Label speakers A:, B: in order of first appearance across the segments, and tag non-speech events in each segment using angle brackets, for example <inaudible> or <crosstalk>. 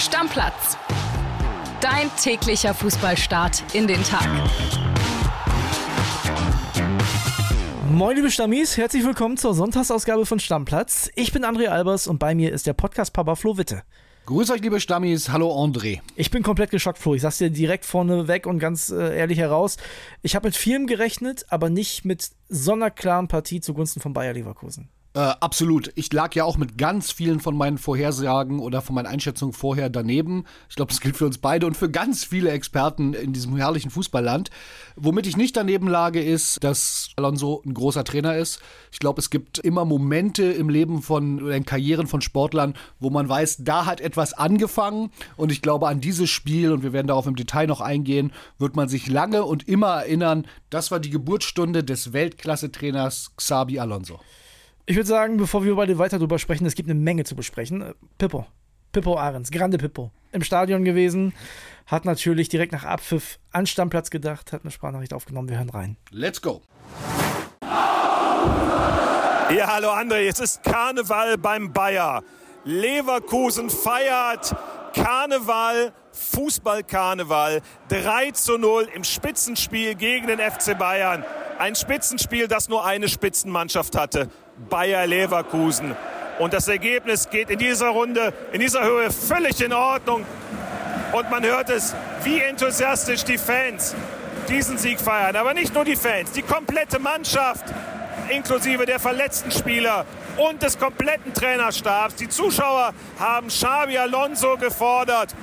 A: Stammplatz. Dein täglicher Fußballstart in den Tag.
B: Moin liebe Stammis, herzlich willkommen zur Sonntagsausgabe von Stammplatz. Ich bin André Albers und bei mir ist der Podcast-Papa Flo Witte.
C: Grüß euch, liebe Stammis. Hallo, André.
B: Ich bin komplett geschockt, Flo. Ich sag's dir direkt vorne weg und ganz äh, ehrlich heraus. Ich habe mit vielem gerechnet, aber nicht mit so einer klaren Partie zugunsten von Bayer Leverkusen.
C: Äh, absolut. Ich lag ja auch mit ganz vielen von meinen Vorhersagen oder von meinen Einschätzungen vorher daneben. Ich glaube, das gilt für uns beide und für ganz viele Experten in diesem herrlichen Fußballland. Womit ich nicht daneben lage, ist, dass Alonso ein großer Trainer ist. Ich glaube, es gibt immer Momente im Leben von oder in Karrieren von Sportlern, wo man weiß, da hat etwas angefangen. Und ich glaube, an dieses Spiel, und wir werden darauf im Detail noch eingehen, wird man sich lange und immer erinnern, das war die Geburtsstunde des Weltklasse-Trainers Xabi Alonso.
B: Ich würde sagen, bevor wir beide weiter drüber sprechen, es gibt eine Menge zu besprechen. Äh, Pippo. Pippo Ahrens, Grande Pippo. Im Stadion gewesen, hat natürlich direkt nach Abpfiff an Stammplatz gedacht, hat eine Sprachnachricht aufgenommen. Wir hören rein.
C: Let's go.
D: Ja, hallo André, es ist Karneval beim Bayer. Leverkusen feiert Karneval, Fußballkarneval. 3 zu 0 im Spitzenspiel gegen den FC Bayern. Ein Spitzenspiel, das nur eine Spitzenmannschaft hatte. Bayer Leverkusen. Und das Ergebnis geht in dieser Runde, in dieser Höhe völlig in Ordnung. Und man hört es, wie enthusiastisch die Fans diesen Sieg feiern. Aber nicht nur die Fans, die komplette Mannschaft, inklusive der verletzten Spieler und des kompletten Trainerstabs. Die Zuschauer haben Xabi Alonso gefordert.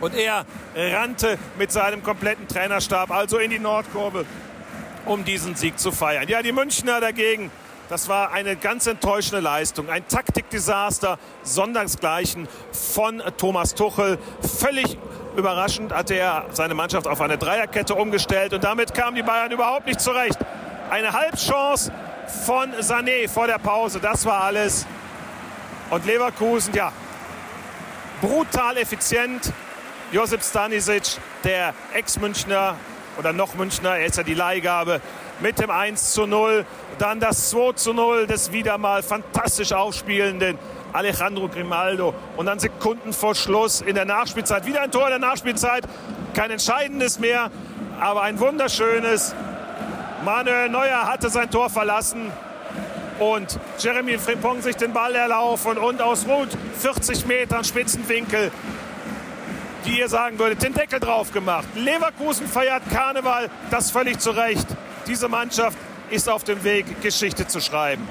D: Und er rannte mit seinem kompletten Trainerstab also in die Nordkurve, um diesen Sieg zu feiern. Ja, die Münchner dagegen das war eine ganz enttäuschende Leistung. Ein Taktikdesaster, sondersgleichen von Thomas Tuchel. Völlig überraschend hat er seine Mannschaft auf eine Dreierkette umgestellt und damit kamen die Bayern überhaupt nicht zurecht. Eine Halbchance von Sané vor der Pause, das war alles. Und Leverkusen, ja, brutal effizient. Josip Stanisic, der Ex-Münchner oder noch Münchner, er ist ja die Leihgabe, mit dem 1 zu 0. Dann das 2 zu 0 des wieder mal fantastisch aufspielenden Alejandro Grimaldo. Und dann Sekunden vor Schluss in der Nachspielzeit. Wieder ein Tor in der Nachspielzeit. Kein entscheidendes mehr, aber ein wunderschönes. Manuel Neuer hatte sein Tor verlassen. Und Jeremy Frimpong sich den Ball erlaufen und aus rund 40 Metern Spitzenwinkel, die ihr sagen würdet, den Deckel drauf gemacht. Leverkusen feiert Karneval, das völlig zu Recht. Diese Mannschaft ist auf dem Weg, Geschichte zu schreiben.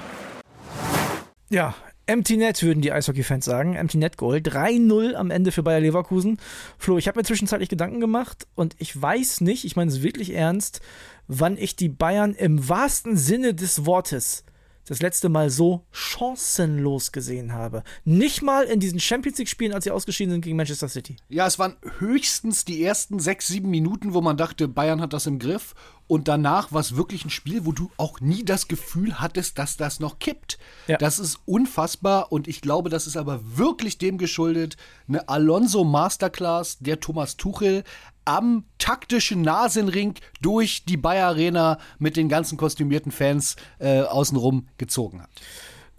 B: Ja, Empty Net würden die Eishockey-Fans sagen. Empty Net Goal. 3-0 am Ende für Bayer Leverkusen. Flo, ich habe mir zwischenzeitlich Gedanken gemacht und ich weiß nicht, ich meine es wirklich ernst, wann ich die Bayern im wahrsten Sinne des Wortes das letzte Mal so chancenlos gesehen habe. Nicht mal in diesen Champions League-Spielen, als sie ausgeschieden sind gegen Manchester City.
C: Ja, es waren höchstens die ersten sechs, sieben Minuten, wo man dachte, Bayern hat das im Griff. Und danach war es wirklich ein Spiel, wo du auch nie das Gefühl hattest, dass das noch kippt. Ja. Das ist unfassbar und ich glaube, das ist aber wirklich dem geschuldet. Eine Alonso Masterclass, der Thomas Tuchel am taktischen Nasenring durch die Bayer Arena mit den ganzen kostümierten Fans äh, außenrum gezogen hat.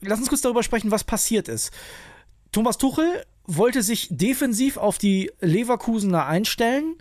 B: Lass uns kurz darüber sprechen, was passiert ist. Thomas Tuchel wollte sich defensiv auf die Leverkusener einstellen,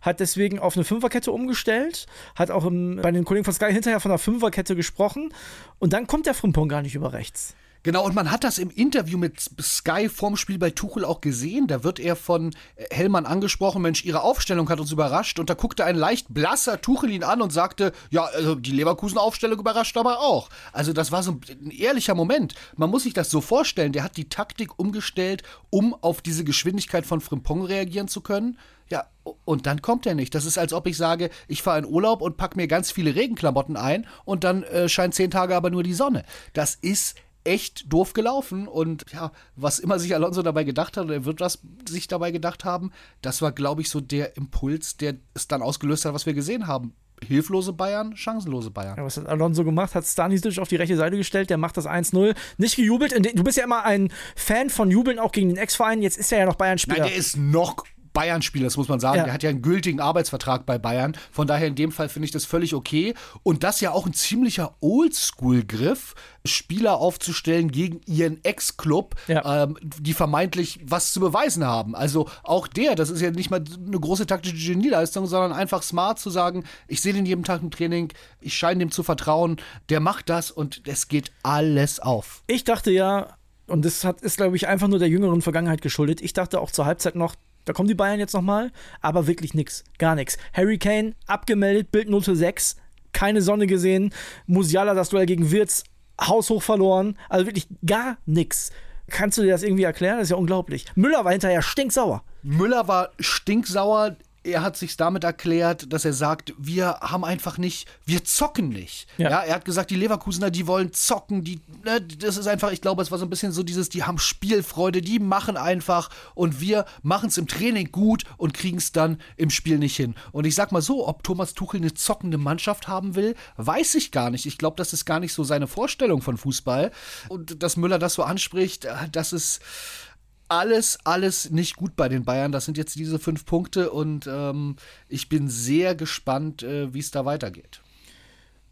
B: hat deswegen auf eine Fünferkette umgestellt, hat auch im, bei den Kollegen von Sky hinterher von einer Fünferkette gesprochen und dann kommt der Frimpong gar nicht über rechts.
C: Genau, und man hat das im Interview mit Sky vorm Spiel bei Tuchel auch gesehen. Da wird er von Hellmann angesprochen, Mensch, ihre Aufstellung hat uns überrascht. Und da guckte ein leicht blasser Tuchel ihn an und sagte, ja, also die Leverkusen-Aufstellung überrascht aber auch. Also das war so ein ehrlicher Moment. Man muss sich das so vorstellen, der hat die Taktik umgestellt, um auf diese Geschwindigkeit von Frimpong reagieren zu können. Ja, und dann kommt er nicht. Das ist, als ob ich sage, ich fahre in Urlaub und packe mir ganz viele Regenklamotten ein und dann äh, scheint zehn Tage aber nur die Sonne. Das ist echt doof gelaufen. Und ja, was immer sich Alonso dabei gedacht hat, oder er wird was sich dabei gedacht haben, das war, glaube ich, so der Impuls, der es dann ausgelöst hat, was wir gesehen haben. Hilflose Bayern, chancenlose Bayern.
B: Ja, was hat Alonso gemacht? Hat Stanisic auf die rechte Seite gestellt, der macht das 1-0. Nicht gejubelt. Du bist ja immer ein Fan von Jubeln, auch gegen den Ex-Verein. Jetzt ist er ja noch Bayern-Spieler.
C: Nein, der ist noch Bayern-Spieler, das muss man sagen.
B: Ja.
C: Der hat ja einen gültigen Arbeitsvertrag bei Bayern. Von daher in dem Fall finde ich das völlig okay. Und das ja auch ein ziemlicher Oldschool-Griff, Spieler aufzustellen gegen ihren Ex-Club,
B: Ja.
C: ähm, die vermeintlich was zu beweisen haben. Also auch der, das ist ja nicht mal eine große taktische Genieleistung, sondern einfach smart zu sagen, ich sehe den jeden Tag im Training, ich scheine dem zu vertrauen, der macht das und es geht alles auf.
B: Ich dachte ja, und das hat, ist, glaube ich, einfach nur der jüngeren Vergangenheit geschuldet. Ich dachte auch zur Halbzeit noch, da kommen die Bayern jetzt nochmal, aber wirklich nix, gar nichts. Harry Kane abgemeldet, Bildnote 6, keine Sonne gesehen. Musiala das Duell gegen Wirtz, haushoch verloren. Also wirklich gar nichts. Kannst du dir das irgendwie erklären? Das ist ja unglaublich. Müller war hinterher stinksauer.
C: Müller war stinksauer. Er hat sich damit erklärt, dass er sagt, wir haben einfach nicht, wir zocken nicht.
B: Ja.
C: Ja. er hat gesagt, die Leverkusener, die wollen zocken, die, ne, das ist einfach, ich glaube, es war so ein bisschen so dieses, die haben Spielfreude, die machen einfach und wir machen es im Training gut und kriegen es dann im Spiel nicht hin. Und ich sag mal so, ob Thomas Tuchel eine zockende Mannschaft haben will, weiß ich gar nicht. Ich glaube, das ist gar nicht so seine Vorstellung von Fußball. Und dass Müller das so anspricht, äh, das ist alles, alles nicht gut bei den Bayern. Das sind jetzt diese fünf Punkte und ähm, ich bin sehr gespannt, äh, wie es da weitergeht.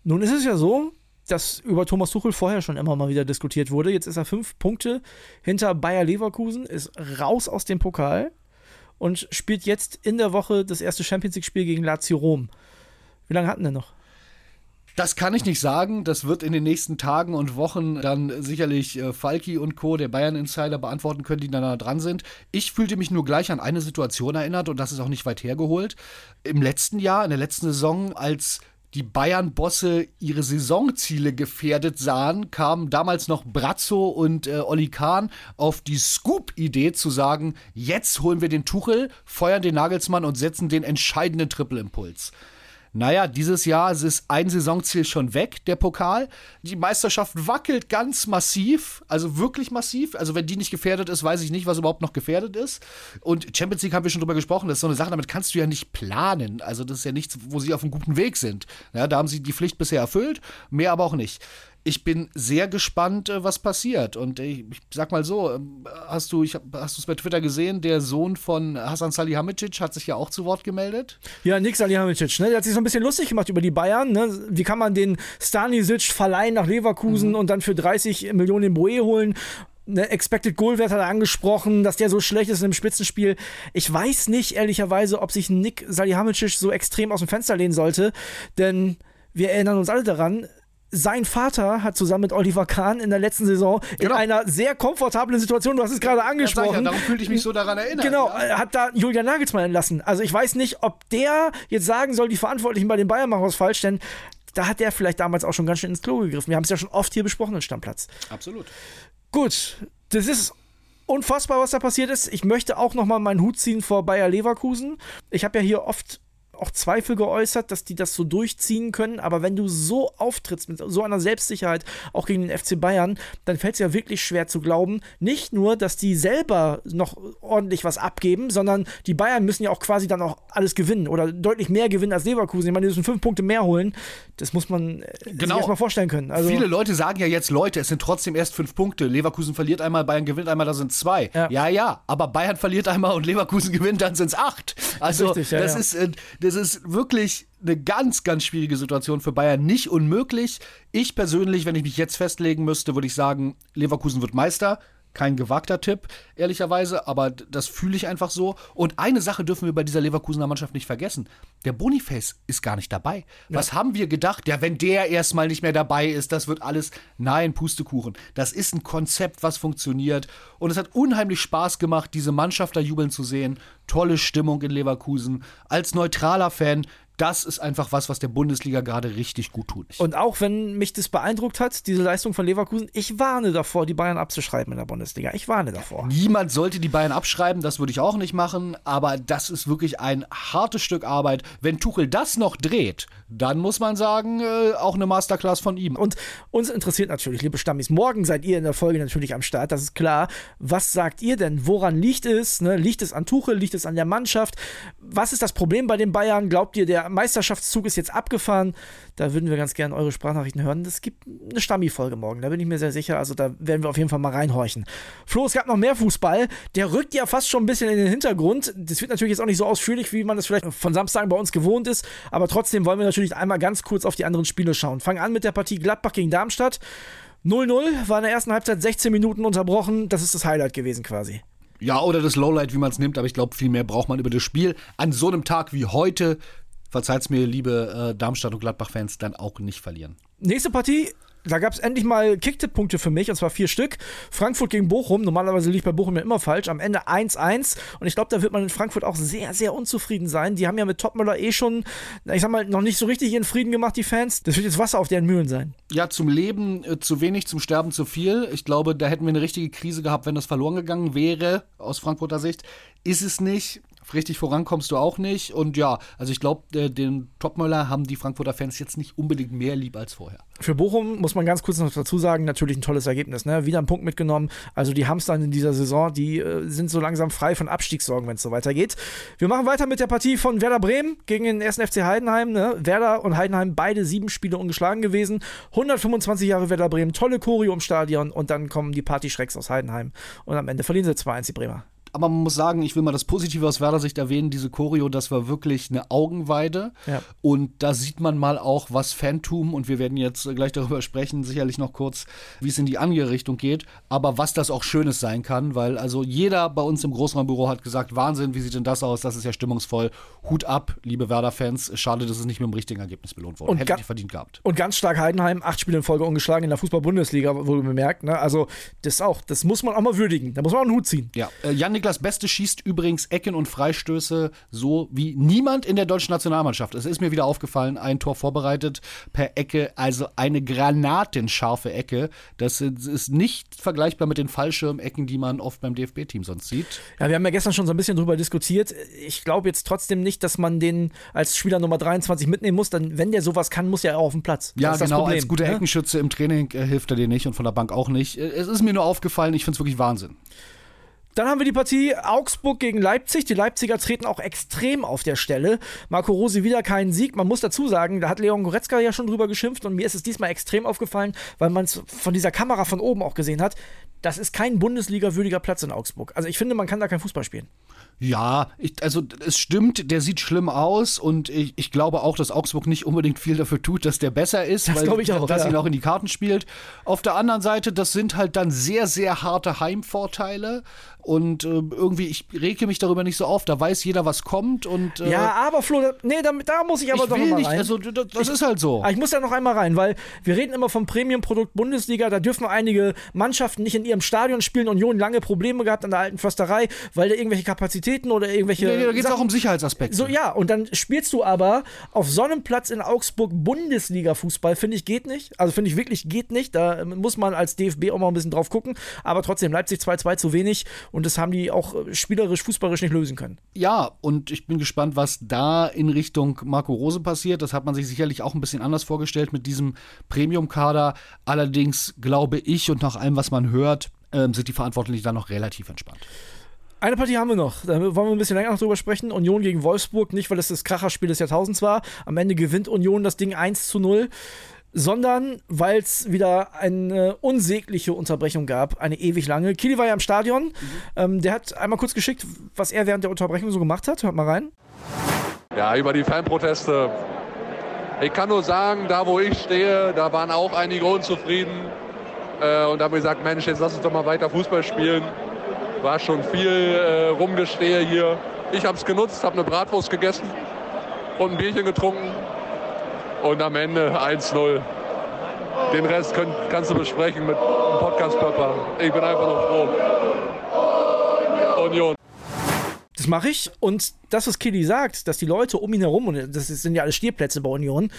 B: Nun ist es ja so, dass über Thomas Tuchel vorher schon immer mal wieder diskutiert wurde. Jetzt ist er fünf Punkte hinter Bayer Leverkusen, ist raus aus dem Pokal und spielt jetzt in der Woche das erste Champions League-Spiel gegen Lazio Rom. Wie lange hatten wir noch?
C: Das kann ich nicht sagen. Das wird in den nächsten Tagen und Wochen dann sicherlich äh, Falki und Co., der Bayern-Insider, beantworten können, die da nah dran sind. Ich fühlte mich nur gleich an eine Situation erinnert und das ist auch nicht weit hergeholt. Im letzten Jahr, in der letzten Saison, als die Bayern-Bosse ihre Saisonziele gefährdet sahen, kamen damals noch Brazzo und äh, Oli Kahn auf die Scoop-Idee zu sagen, jetzt holen wir den Tuchel, feuern den Nagelsmann und setzen den entscheidenden Triple-Impuls. Naja, dieses Jahr ist ein Saisonziel schon weg, der Pokal. Die Meisterschaft wackelt ganz massiv, also wirklich massiv. Also wenn die nicht gefährdet ist, weiß ich nicht, was überhaupt noch gefährdet ist. Und Champions League haben wir schon drüber gesprochen, das ist so eine Sache, damit kannst du ja nicht planen. Also das ist ja nichts, wo sie auf einem guten Weg sind. Ja, da haben sie die Pflicht bisher erfüllt, mehr aber auch nicht. Ich bin sehr gespannt, äh, was passiert. Und ich, ich sag mal so, ähm, hast du ich hast du es bei Twitter gesehen? Der Sohn von Hasan Salihamidzic hat sich ja auch zu Wort gemeldet.
B: Ja, Nick Salihamidzic, ne? Der hat sich so ein bisschen lustig gemacht über die Bayern. Ne? Wie kann man den Stanisic verleihen nach Leverkusen und dann für 30 Millionen den Boe holen? Ne, Expected Goal-Wert hat er angesprochen, dass der so schlecht ist im Spitzenspiel. Ich weiß nicht, ehrlicherweise, ob sich Nick Salihamidzic so extrem aus dem Fenster lehnen sollte, denn wir erinnern uns alle daran, sein Vater hat zusammen mit Oliver Kahn in der letzten Saison
C: Genau.
B: in einer sehr komfortablen Situation, du hast es gerade angesprochen,
C: ja, darum fühlte ich mich so daran erinnert.
B: Genau,
C: Ja.
B: er hat da Julian Nagelsmann entlassen. Also ich weiß nicht, ob der jetzt sagen soll, die Verantwortlichen bei den Bayern machen was falsch, denn da hat der vielleicht damals auch schon ganz schön ins Klo gegriffen. Wir haben es ja schon oft hier besprochen, den Stammplatz.
C: Absolut.
B: Gut, das ist unfassbar, was da passiert ist. Ich möchte auch noch mal meinen Hut ziehen vor Bayer Leverkusen. Ich habe ja hier oft auch Zweifel geäußert, dass die das so durchziehen können. Aber wenn du so auftrittst mit so einer Selbstsicherheit, auch gegen den FC Bayern, dann fällt es ja wirklich schwer zu glauben, nicht nur, dass die selber noch ordentlich was abgeben, sondern die Bayern müssen ja auch quasi dann auch alles gewinnen oder deutlich mehr gewinnen als Leverkusen. Ich meine, die müssen fünf Punkte mehr holen. Das muss man äh, sich
C: Genau.
B: erstmal vorstellen können. Also,
C: Viele Leute sagen ja jetzt, Leute, es sind trotzdem erst fünf Punkte. Leverkusen verliert einmal, Bayern gewinnt einmal, da sind zwei.
B: Ja.
C: Ja, ja, aber Bayern verliert einmal und Leverkusen <laughs> gewinnt, dann sind es acht. Also
B: Richtig, ja,
C: das,
B: ja.
C: Ist, äh, das ist wirklich eine ganz, ganz schwierige Situation für Bayern. Nicht unmöglich. Ich persönlich, wenn ich mich jetzt festlegen müsste, würde ich sagen, Leverkusen wird Meister. Kein gewagter Tipp, ehrlicherweise, aber das fühle ich einfach so. Und eine Sache dürfen wir bei dieser Leverkusener Mannschaft nicht vergessen. Der Boniface ist gar nicht dabei. Was haben wir gedacht? Ja, wenn der erstmal nicht mehr dabei ist, das wird alles. Nein, Pustekuchen. Das ist ein Konzept, was funktioniert. Und es hat unheimlich Spaß gemacht, diese Mannschaft da jubeln zu sehen. Tolle Stimmung in Leverkusen. Als neutraler Fan, das ist einfach was, was der Bundesliga gerade richtig gut tut.
B: Und auch wenn mich das beeindruckt hat, diese Leistung von Leverkusen, ich warne davor, die Bayern abzuschreiben in der Bundesliga. Ich warne davor.
C: Niemand sollte die Bayern abschreiben, das würde ich auch nicht machen, aber das ist wirklich ein hartes Stück Arbeit. Wenn Tuchel das noch dreht, dann muss man sagen, äh, auch eine Masterclass von ihm.
B: Und uns interessiert natürlich, liebe Stammis, morgen seid ihr in der Folge natürlich am Start, das ist klar. Was sagt ihr denn? Woran liegt es? Ne? Liegt es an Tuchel? Liegt es an der Mannschaft? Was ist das Problem bei den Bayern? Glaubt ihr, der Meisterschaftszug ist jetzt abgefahren. Da würden wir ganz gerne eure Sprachnachrichten hören. Es gibt eine Stammi-Folge morgen, da bin ich mir sehr sicher. Also da werden wir auf jeden Fall mal reinhorchen. Flo, es gab noch mehr Fußball. Der rückt ja fast schon ein bisschen in den Hintergrund. Das wird natürlich jetzt auch nicht so ausführlich, wie man das vielleicht von Samstagen bei uns gewohnt ist. Aber trotzdem wollen wir natürlich einmal ganz kurz auf die anderen Spiele schauen. Fangen an mit der Partie Gladbach gegen Darmstadt. 0-0 war in der ersten Halbzeit 16 Minuten unterbrochen. Das ist das Highlight gewesen quasi.
C: Ja, oder das Lowlight, wie man es nimmt, aber ich glaube, viel mehr braucht man über das Spiel. An so einem Tag wie heute, verzeiht's mir, liebe äh, Darmstadt- und Gladbach-Fans, dann auch nicht verlieren.
B: Nächste Partie da gab es endlich mal Kicktipp-Punkte für mich, und zwar vier Stück. Frankfurt gegen Bochum. Normalerweise liegt bei Bochum ja immer falsch. Am Ende 1-1. Und ich glaube, da wird man in Frankfurt auch sehr, sehr unzufrieden sein. Die haben ja mit Topmüller eh schon, ich sag mal, noch nicht so richtig ihren Frieden gemacht, die Fans. Das wird jetzt Wasser auf deren Mühlen sein.
C: Ja, zum Leben äh, zu wenig, zum Sterben zu viel. Ich glaube, da hätten wir eine richtige Krise gehabt, wenn das verloren gegangen wäre, aus Frankfurter Sicht. Ist es nicht richtig vorankommst du auch nicht. Und ja, also ich glaube, den Topmöller haben die Frankfurter Fans jetzt nicht unbedingt mehr lieb als vorher.
B: Für Bochum muss man ganz kurz noch dazu sagen, natürlich ein tolles Ergebnis. Ne? Wieder einen Punkt mitgenommen. Also die dann in dieser Saison, die äh, sind so langsam frei von Abstiegssorgen, wenn es so weitergeht. Wir machen weiter mit der Partie von Werder Bremen gegen den 1. FC Heidenheim. Ne? Werder und Heidenheim beide sieben Spiele ungeschlagen gewesen. 125 Jahre Werder Bremen, tolle Choreo im Stadion und dann kommen die Party-Schrecks aus Heidenheim und am Ende verlieren sie 2-1 die Bremer
C: aber man muss sagen, ich will mal das Positive aus Werder Sicht erwähnen, diese Choreo, das war wirklich eine Augenweide. Ja. Und da sieht man mal auch, was Phantom, und wir werden jetzt gleich darüber sprechen, sicherlich noch kurz, wie es in die andere Richtung geht, aber was das auch Schönes sein kann, weil also jeder bei uns im Großraumbüro hat gesagt, Wahnsinn, wie sieht denn das aus? Das ist ja stimmungsvoll. Hut ab, liebe Werder-Fans. Schade, dass es nicht mit dem richtigen Ergebnis belohnt wurde. Und Hätte ich verdient gehabt.
B: Und ganz stark Heidenheim, acht Spiele in Folge ungeschlagen in der Fußball-Bundesliga, wurde bemerkt. Ne? Also das auch, das muss man auch mal würdigen. Da muss man auch einen Hut ziehen.
C: Ja, äh, Janik Niklas Beste schießt übrigens Ecken und Freistöße so wie niemand in der deutschen Nationalmannschaft. Es ist mir wieder aufgefallen, ein Tor vorbereitet per Ecke, also eine granatenscharfe Ecke. Das ist nicht vergleichbar mit den Fallschirmecken, die man oft beim DFB-Team sonst sieht.
B: Ja, wir haben ja gestern schon so ein bisschen drüber diskutiert. Ich glaube jetzt trotzdem nicht, dass man den als Spieler Nummer 23 mitnehmen muss. Denn wenn der sowas kann, muss er auch auf den Platz.
C: Ja, genau. als guter ne? Eckenschütze im Training äh, hilft er dir nicht und von der Bank auch nicht. Es ist mir nur aufgefallen, ich finde es wirklich Wahnsinn.
B: Dann haben wir die Partie Augsburg gegen Leipzig. Die Leipziger treten auch extrem auf der Stelle. Marco Rose wieder keinen Sieg. Man muss dazu sagen, da hat Leon Goretzka ja schon drüber geschimpft und mir ist es diesmal extrem aufgefallen, weil man es von dieser Kamera von oben auch gesehen hat. Das ist kein Bundesliga-würdiger Platz in Augsburg. Also ich finde, man kann da kein Fußball spielen.
C: Ja, ich, also es stimmt, der sieht schlimm aus und ich, ich, glaube auch, dass Augsburg nicht unbedingt viel dafür tut, dass der besser ist,
B: das weil ich auch,
C: dass
B: ja.
C: ihn auch in die Karten spielt. Auf der anderen Seite, das sind halt dann sehr, sehr harte Heimvorteile und äh, irgendwie, ich rege mich darüber nicht so auf. Da weiß jeder, was kommt. Und,
B: äh, ja, aber Flo, nee, da, da muss ich aber
C: ich
B: doch will
C: mal
B: nicht, rein.
C: Also, das, das ich, ist halt so.
B: Ich muss ja noch einmal rein, weil wir reden immer vom Premium-Produkt Bundesliga. Da dürfen einige Mannschaften nicht in ihrem Stadion spielen. Union lange Probleme gehabt an der alten Försterei, weil da irgendwelche Kapazitäten oder irgendwelche.
C: Nee, nee, da geht es auch um Sicherheitsaspekte.
B: So, ja, und dann spielst du aber auf Sonnenplatz in Augsburg Bundesliga-Fußball. Finde ich geht nicht. Also finde ich wirklich geht nicht. Da muss man als DFB auch mal ein bisschen drauf gucken. Aber trotzdem, Leipzig 2-2 zu wenig. Und das haben die auch spielerisch, fußballerisch nicht lösen können.
C: Ja, und ich bin gespannt, was da in Richtung Marco Rose passiert. Das hat man sich sicherlich auch ein bisschen anders vorgestellt mit diesem Premium-Kader. Allerdings glaube ich und nach allem, was man hört, ähm, sind die Verantwortlichen da noch relativ entspannt.
B: Eine Partie haben wir noch. Da wollen wir ein bisschen länger noch drüber sprechen. Union gegen Wolfsburg. Nicht, weil es das Kracherspiel des Jahrtausends war. Am Ende gewinnt Union das Ding 1 zu 0 sondern weil es wieder eine unsägliche Unterbrechung gab, eine ewig lange. Kili war ja im Stadion. Mhm. Ähm, der hat einmal kurz geschickt, was er während der Unterbrechung so gemacht hat. Hört mal rein.
E: Ja, über die Fanproteste. Ich kann nur sagen, da wo ich stehe, da waren auch einige unzufrieden. Äh, und da haben gesagt, Mensch, jetzt lass uns doch mal weiter Fußball spielen. War schon viel äh, Rumgestehe hier. Ich habe es genutzt, habe eine Bratwurst gegessen und ein Bierchen getrunken und am Ende 1-0. Den Rest könnt, kannst du besprechen mit dem Podcast-Papa. Ich bin einfach nur froh. Union.
B: Das mache ich. Und das, was Killy sagt, dass die Leute um ihn herum, und das sind ja alle Stierplätze bei Union,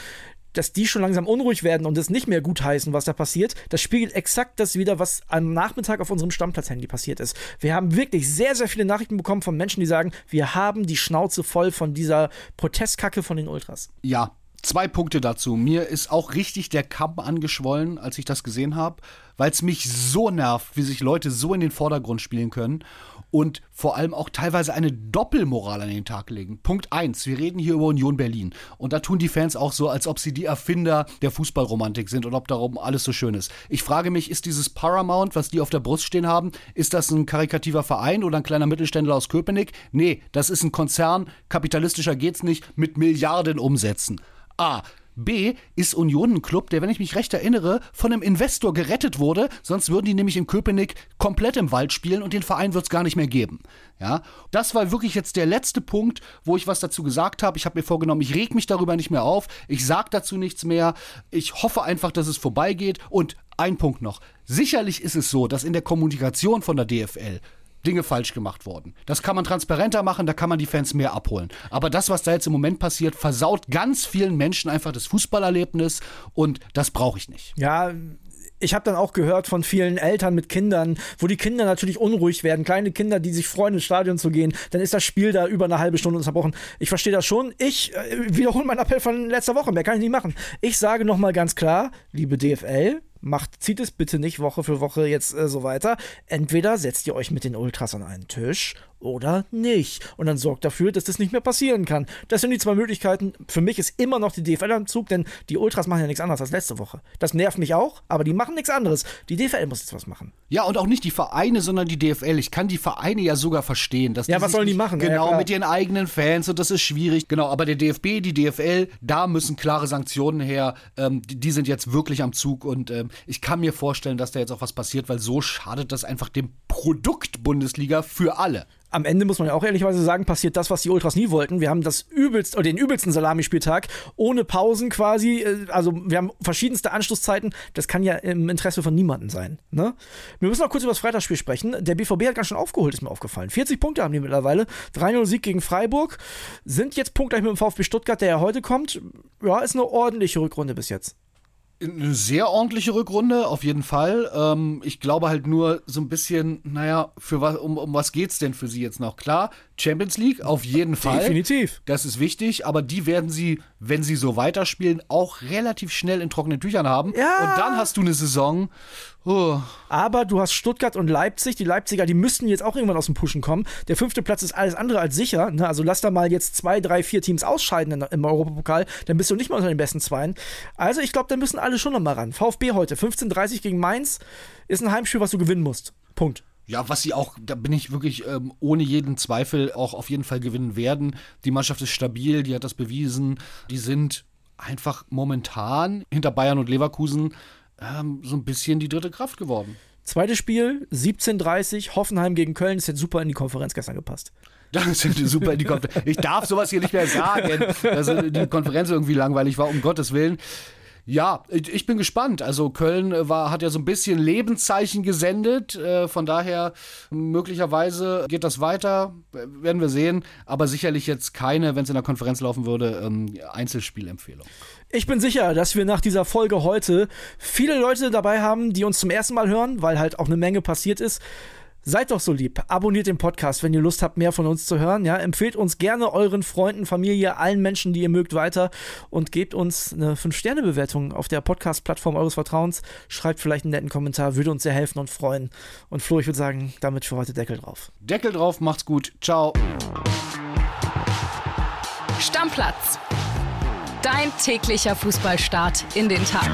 B: dass die schon langsam unruhig werden und es nicht mehr gut heißen, was da passiert, das spiegelt exakt das wieder, was am Nachmittag auf unserem Stammplatz-Handy passiert ist. Wir haben wirklich sehr, sehr viele Nachrichten bekommen von Menschen, die sagen, wir haben die Schnauze voll von dieser Protestkacke von den Ultras.
C: Ja, Zwei Punkte dazu. Mir ist auch richtig der Kamm angeschwollen, als ich das gesehen habe, weil es mich so nervt, wie sich Leute so in den Vordergrund spielen können und vor allem auch teilweise eine Doppelmoral an den Tag legen. Punkt 1, wir reden hier über Union Berlin und da tun die Fans auch so, als ob sie die Erfinder der Fußballromantik sind und ob darum alles so schön ist. Ich frage mich, ist dieses Paramount, was die auf der Brust stehen haben, ist das ein karikativer Verein oder ein kleiner Mittelständler aus Köpenick? Nee, das ist ein Konzern, kapitalistischer geht's nicht, mit Milliarden Umsätzen. A. B ist Union ein Club, der, wenn ich mich recht erinnere, von einem Investor gerettet wurde. Sonst würden die nämlich in Köpenick komplett im Wald spielen und den Verein wird es gar nicht mehr geben. Ja, das war wirklich jetzt der letzte Punkt, wo ich was dazu gesagt habe. Ich habe mir vorgenommen, ich reg mich darüber nicht mehr auf. Ich sage dazu nichts mehr. Ich hoffe einfach, dass es vorbeigeht. Und ein Punkt noch. Sicherlich ist es so, dass in der Kommunikation von der DFL Dinge falsch gemacht worden. Das kann man transparenter machen, da kann man die Fans mehr abholen. Aber das, was da jetzt im Moment passiert, versaut ganz vielen Menschen einfach das Fußballerlebnis und das brauche ich nicht.
B: Ja, ich habe dann auch gehört von vielen Eltern mit Kindern, wo die Kinder natürlich unruhig werden, kleine Kinder, die sich freuen, ins Stadion zu gehen, dann ist das Spiel da über eine halbe Stunde unterbrochen. Ich verstehe das schon. Ich äh, wiederhole meinen Appell von letzter Woche, mehr kann ich nicht machen. Ich sage nochmal ganz klar, liebe DFL, macht, zieht es bitte nicht Woche für Woche jetzt äh, so weiter. Entweder setzt ihr euch mit den Ultras an einen Tisch oder nicht. Und dann sorgt dafür, dass das nicht mehr passieren kann. Das sind die zwei Möglichkeiten. Für mich ist immer noch die DFL am Zug, denn die Ultras machen ja nichts anderes als letzte Woche. Das nervt mich auch, aber die machen nichts anderes. Die DFL muss jetzt was machen.
C: Ja, und auch nicht die Vereine, sondern die DFL. Ich kann die Vereine ja sogar verstehen. Dass
B: ja, was sollen die machen?
C: Genau,
B: ja,
C: mit ihren eigenen Fans und das ist schwierig. Genau, aber der DFB, die DFL, da müssen klare Sanktionen her. Ähm, die, die, sind jetzt wirklich am Zug und ähm, ich kann mir vorstellen, dass da jetzt auch was passiert, weil so schadet das einfach dem Produkt Bundesliga für alle
B: am Ende muss man ja auch ehrlicherweise sagen, passiert das, was die Ultras nie wollten. Wir haben das übelst, oder den übelsten Salamispieltag ohne Pausen quasi. Äh, also wir haben verschiedenste Anschlusszeiten. Das kann ja im Interesse von niemandem sein. Ne? Wir müssen noch kurz über das Freitagsspiel sprechen. Der BVB hat ganz schön aufgeholt, ist mir aufgefallen. 40 Punkte haben die mittlerweile. 3-0 Sieg gegen Freiburg. Sind jetzt punktgleich mit dem VfB Stuttgart, der ja heute kommt. Ja, ist eine ordentliche Rückrunde bis jetzt.
C: Eine sehr ordentliche Rückrunde, auf jeden Fall. Ähm, ich glaube halt nur so ein bisschen, naja, für was, um, um was geht's denn für sie jetzt noch? Klar, Champions League, auf jeden Fall.
B: Definitiv.
C: Das ist wichtig, aber die werden sie, wenn sie so weiterspielen, auch relativ schnell in trockenen Tüchern haben.
B: Ja.
C: Und dann hast du eine Saison. Oh.
B: Aber du hast Stuttgart und Leipzig. Die Leipziger, die müssten jetzt auch irgendwann aus dem Pushen kommen. Der fünfte Platz ist alles andere als sicher. Ne? Also lass da mal jetzt zwei, drei, vier Teams ausscheiden im Europapokal. Dann bist du nicht mal unter den besten Zweien. Also ich glaube, da müssen alle schon noch mal ran. VfB heute, 15:30 gegen Mainz, ist ein Heimspiel, was du gewinnen musst. Punkt.
C: Ja, was sie auch, da bin ich wirklich ähm, ohne jeden Zweifel auch auf jeden Fall gewinnen werden. Die Mannschaft ist stabil, die hat das bewiesen. Die sind einfach momentan hinter Bayern und Leverkusen ähm, so ein bisschen die dritte Kraft geworden.
B: Zweites Spiel, 17:30, Hoffenheim gegen Köln. Das hätte super in die Konferenz gestern gepasst. <laughs>
C: Das sind super in die Konferenz. Ich darf sowas hier nicht mehr sagen, <laughs> dass die Konferenz irgendwie langweilig war, um Gottes Willen. Ja, ich bin gespannt. Also Köln äh, war, hat ja so ein bisschen Lebenszeichen gesendet. Äh, von daher möglicherweise geht das weiter, werden wir sehen. Aber sicherlich jetzt keine, wenn es in der Konferenz laufen würde, ähm, Einzelspielempfehlung.
B: Ich bin sicher, dass wir nach dieser Folge heute viele Leute dabei haben, die uns zum ersten Mal hören, weil halt auch eine Menge passiert ist. Seid doch so lieb, abonniert den Podcast, wenn ihr Lust habt, mehr von uns zu hören. Ja, empfehlt uns gerne euren Freunden, Familie, allen Menschen, die ihr mögt, weiter und gebt uns eine 5-Sterne-Bewertung auf der Podcast-Plattform eures Vertrauens. Schreibt vielleicht einen netten Kommentar, würde uns sehr helfen und freuen. Und Flo, ich würde sagen, damit für heute Deckel drauf.
C: Deckel drauf, macht's gut. Ciao.
A: Stammplatz. Dein täglicher Fußballstart in den Tag.